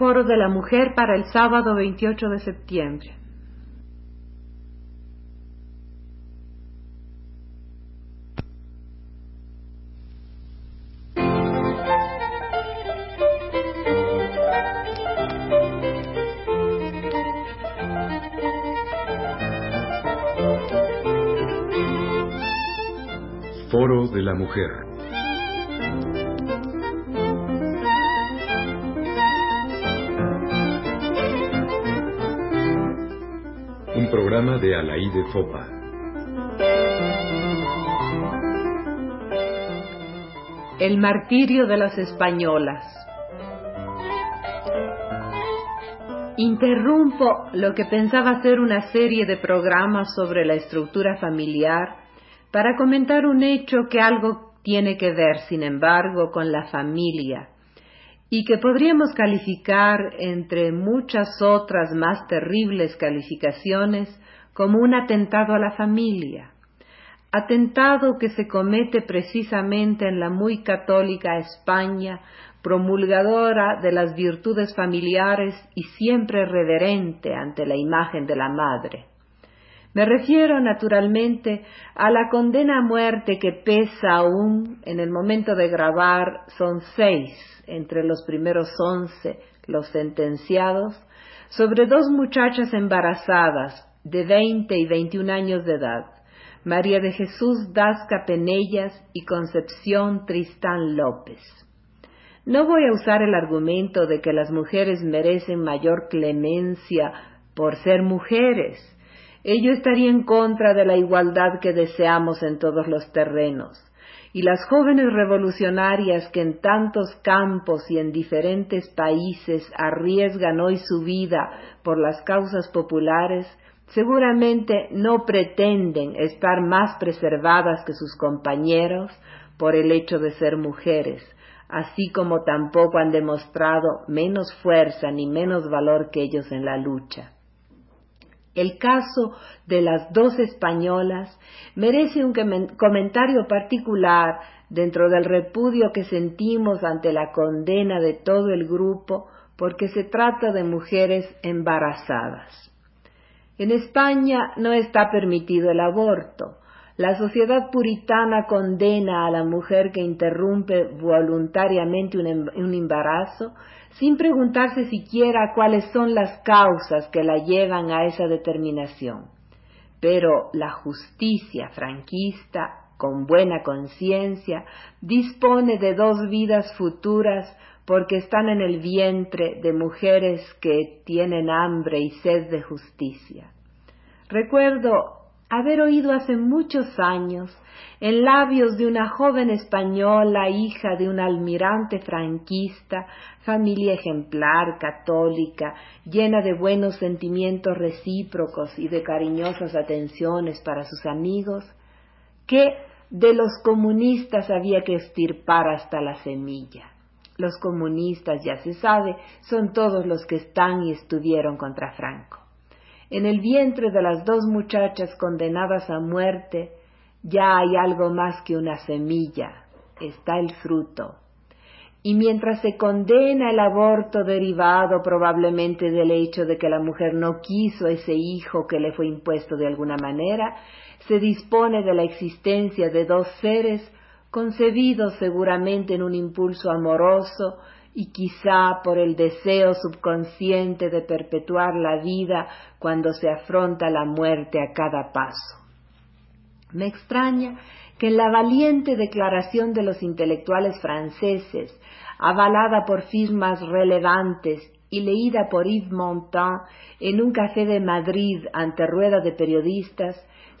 Foro de la Mujer para el sábado 28 de septiembre. Foro de la Mujer. Programa de Alaide Fopa. El martirio de las españolas. Interrumpo lo que pensaba ser una serie de programas sobre la estructura familiar para comentar un hecho que algo tiene que ver, sin embargo, con la familia y que podríamos calificar entre muchas otras más terribles calificaciones como un atentado a la familia, atentado que se comete precisamente en la muy católica España, promulgadora de las virtudes familiares y siempre reverente ante la imagen de la madre. Me refiero naturalmente a la condena a muerte que pesa aún en el momento de grabar son seis entre los primeros once los sentenciados sobre dos muchachas embarazadas de veinte y veintiún años de edad, María de Jesús Dasca Penellas y Concepción Tristán López. No voy a usar el argumento de que las mujeres merecen mayor clemencia por ser mujeres, ello estaría en contra de la igualdad que deseamos en todos los terrenos. Y las jóvenes revolucionarias que en tantos campos y en diferentes países arriesgan hoy su vida por las causas populares, seguramente no pretenden estar más preservadas que sus compañeros por el hecho de ser mujeres, así como tampoco han demostrado menos fuerza ni menos valor que ellos en la lucha. El caso de las dos españolas merece un comentario particular dentro del repudio que sentimos ante la condena de todo el grupo porque se trata de mujeres embarazadas. En España no está permitido el aborto. La sociedad puritana condena a la mujer que interrumpe voluntariamente un, em-, un embarazo sin preguntarse siquiera cuáles son las causas que la llevan a esa determinación. Pero la justicia franquista, con buena conciencia, dispone de dos vidas futuras porque están en el vientre de mujeres que tienen hambre y sed de justicia. Recuerdo haber oído hace muchos años en labios de una joven española, hija de un almirante franquista, familia ejemplar, católica, llena de buenos sentimientos recíprocos y de cariñosas atenciones para sus amigos, que de los comunistas había que estirpar hasta la semilla. Los comunistas, ya se sabe, son todos los que están y estuvieron contra Franco. En el vientre de las dos muchachas condenadas a muerte ya hay algo más que una semilla, está el fruto. Y mientras se condena el aborto derivado probablemente del hecho de que la mujer no quiso ese hijo que le fue impuesto de alguna manera, se dispone de la existencia de dos seres concebidos seguramente en un impulso amoroso y quizá por el deseo subconsciente de perpetuar la vida cuando se afronta la muerte a cada paso. Me extraña que en la valiente declaración de los intelectuales franceses, avalada por firmas relevantes y leída por Yves Montand en un café de Madrid ante rueda de periodistas,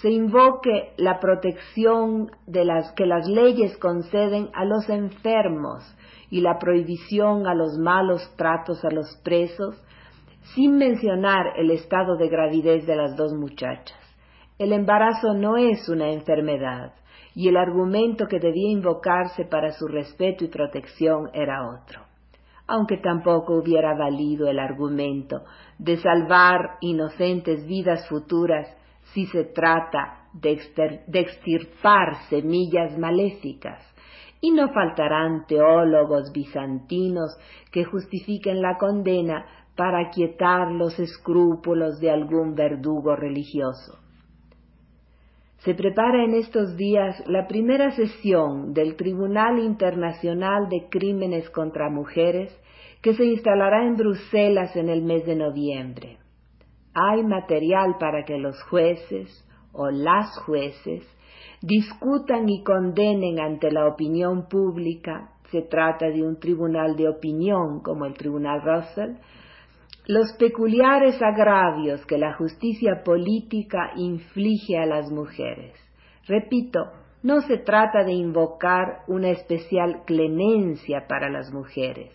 se invoque la protección de las que las leyes conceden a los enfermos y la prohibición a los malos tratos a los presos, sin mencionar el estado de gravidez de las dos muchachas. El embarazo no es una enfermedad, y el argumento que debía invocarse para su respeto y protección era otro, aunque tampoco hubiera valido el argumento de salvar inocentes vidas futuras si se trata de, extirpar semillas maléficas y no faltarán teólogos bizantinos que justifiquen la condena para quietar los escrúpulos de algún verdugo religioso. Se prepara en estos días la primera sesión del Tribunal Internacional de Crímenes contra Mujeres que se instalará en Bruselas en el mes de noviembre. Hay material para que los jueces o las jueces discutan y condenen ante la opinión pública, se trata de un tribunal de opinión como el Tribunal Russell, los peculiares agravios que la justicia política inflige a las mujeres. Repito, no se trata de invocar una especial clemencia para las mujeres,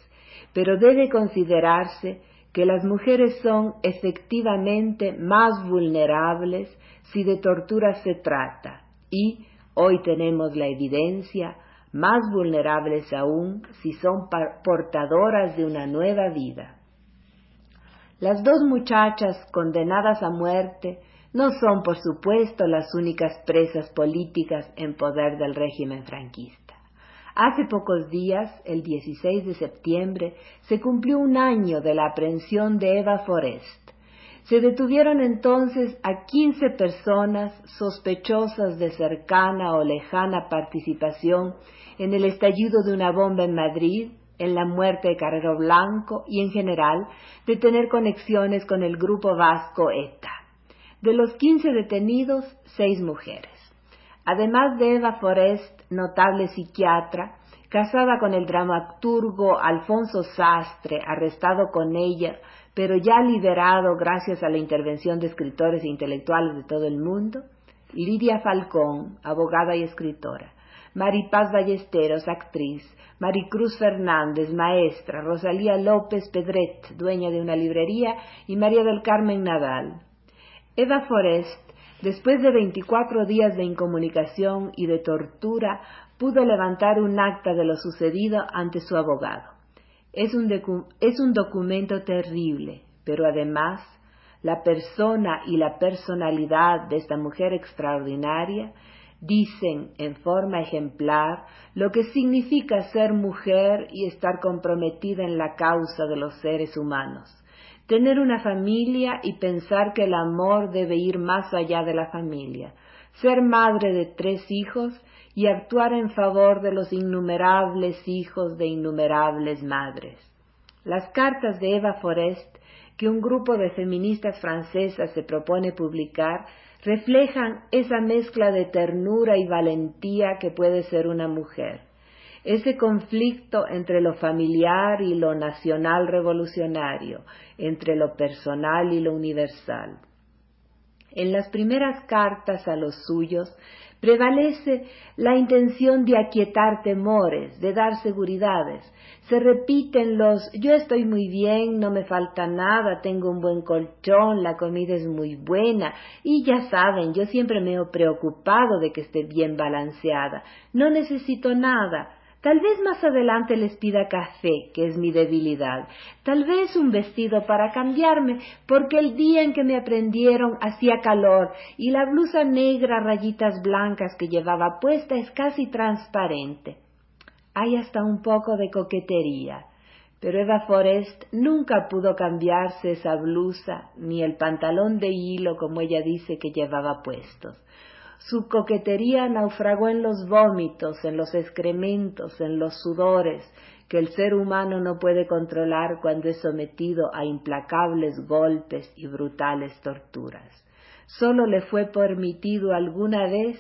pero debe considerarse que las mujeres son efectivamente más vulnerables si de tortura se trata y, hoy tenemos la evidencia, más vulnerables aún si son portadoras de una nueva vida. Las dos muchachas condenadas a muerte no son, por supuesto, las únicas presas políticas en poder del régimen franquista. Hace pocos días, el 16 de septiembre, se cumplió un año de la aprehensión de Eva Forest. Se detuvieron entonces a 15 personas sospechosas de cercana o lejana participación en el estallido de una bomba en Madrid en la muerte de Carrero Blanco y en general de tener conexiones con el grupo vasco ETA. De los 15 detenidos, seis mujeres. Además de Eva Forest, notable psiquiatra, casada con el dramaturgo Alfonso Sastre, arrestado con ella, pero ya liberado gracias a la intervención de escritores e intelectuales de todo el mundo, Lidia Falcón, abogada y escritora, Maripaz Ballesteros, actriz, Maricruz Fernández, maestra, Rosalía López Pedret, dueña de una librería, y María del Carmen Nadal. Eva Forest, después de 24 días de incomunicación y de tortura, pudo levantar un acta de lo sucedido ante su abogado. Es un, es un documento terrible, pero además la persona y la personalidad de esta mujer extraordinaria dicen en forma ejemplar lo que significa ser mujer y estar comprometida en la causa de los seres humanos, tener una familia y pensar que el amor debe ir más allá de la familia, ser madre de tres hijos y actuar en favor de los innumerables hijos de innumerables madres. Las cartas de Eva Forest que un grupo de feministas francesas se propone publicar reflejan esa mezcla de ternura y valentía que puede ser una mujer, ese conflicto entre lo familiar y lo nacional revolucionario, entre lo personal y lo universal. En las primeras cartas a los suyos Prevalece la intención de aquietar temores, de dar seguridades. Se repiten los yo estoy muy bien, no me falta nada, tengo un buen colchón, la comida es muy buena y ya saben, yo siempre me he preocupado de que esté bien balanceada. No necesito nada. Tal vez más adelante les pida café, que es mi debilidad. Tal vez un vestido para cambiarme, porque el día en que me aprendieron hacía calor y la blusa negra rayitas blancas que llevaba puesta es casi transparente. Hay hasta un poco de coquetería. Pero Eva Forest nunca pudo cambiarse esa blusa ni el pantalón de hilo como ella dice que llevaba puestos. Su coquetería naufragó en los vómitos, en los excrementos, en los sudores, que el ser humano no puede controlar cuando es sometido a implacables golpes y brutales torturas. Solo le fue permitido alguna vez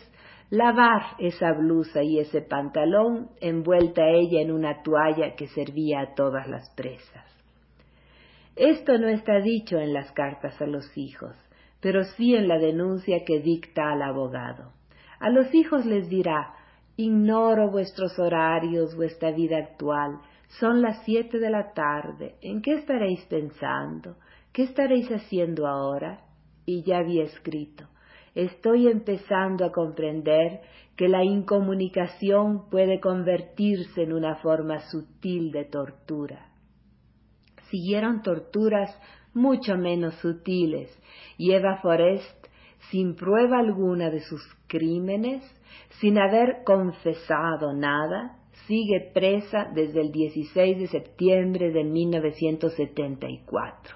lavar esa blusa y ese pantalón envuelta ella en una toalla que servía a todas las presas. Esto no está dicho en las cartas a los hijos pero sí en la denuncia que dicta al abogado. A los hijos les dirá, ignoro vuestros horarios, vuestra vida actual, son las siete de la tarde, ¿en qué estaréis pensando? ¿Qué estaréis haciendo ahora? Y ya había escrito, estoy empezando a comprender que la incomunicación puede convertirse en una forma sutil de tortura. Siguieron torturas mucho menos sutiles, y Eva Forest, sin prueba alguna de sus crímenes, sin haber confesado nada, sigue presa desde el 16 de septiembre de 1974.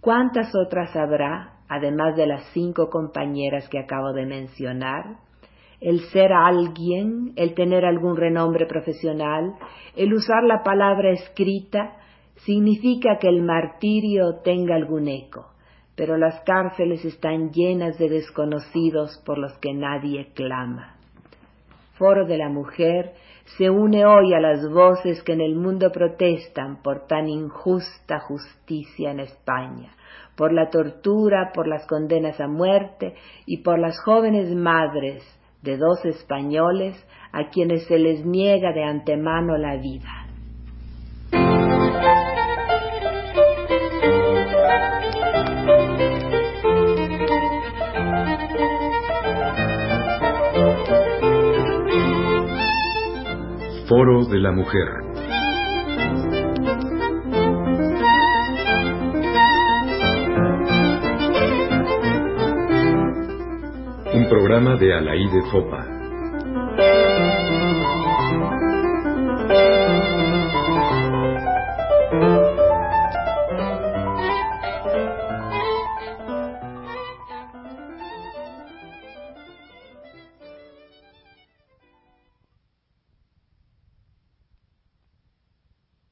¿Cuántas otras habrá, además de las cinco compañeras que acabo de mencionar? El ser alguien, el tener algún renombre profesional, el usar la palabra escrita, significa que el martirio tenga algún eco, pero las cárceles están llenas de desconocidos por los que nadie clama. Foro de la Mujer se une hoy a las voces que en el mundo protestan por tan injusta justicia en España, por la tortura, por las condenas a muerte y por las jóvenes madres de dos españoles a quienes se les niega de antemano la vida. De la Mujer. Un programa de Alaí de Fopa.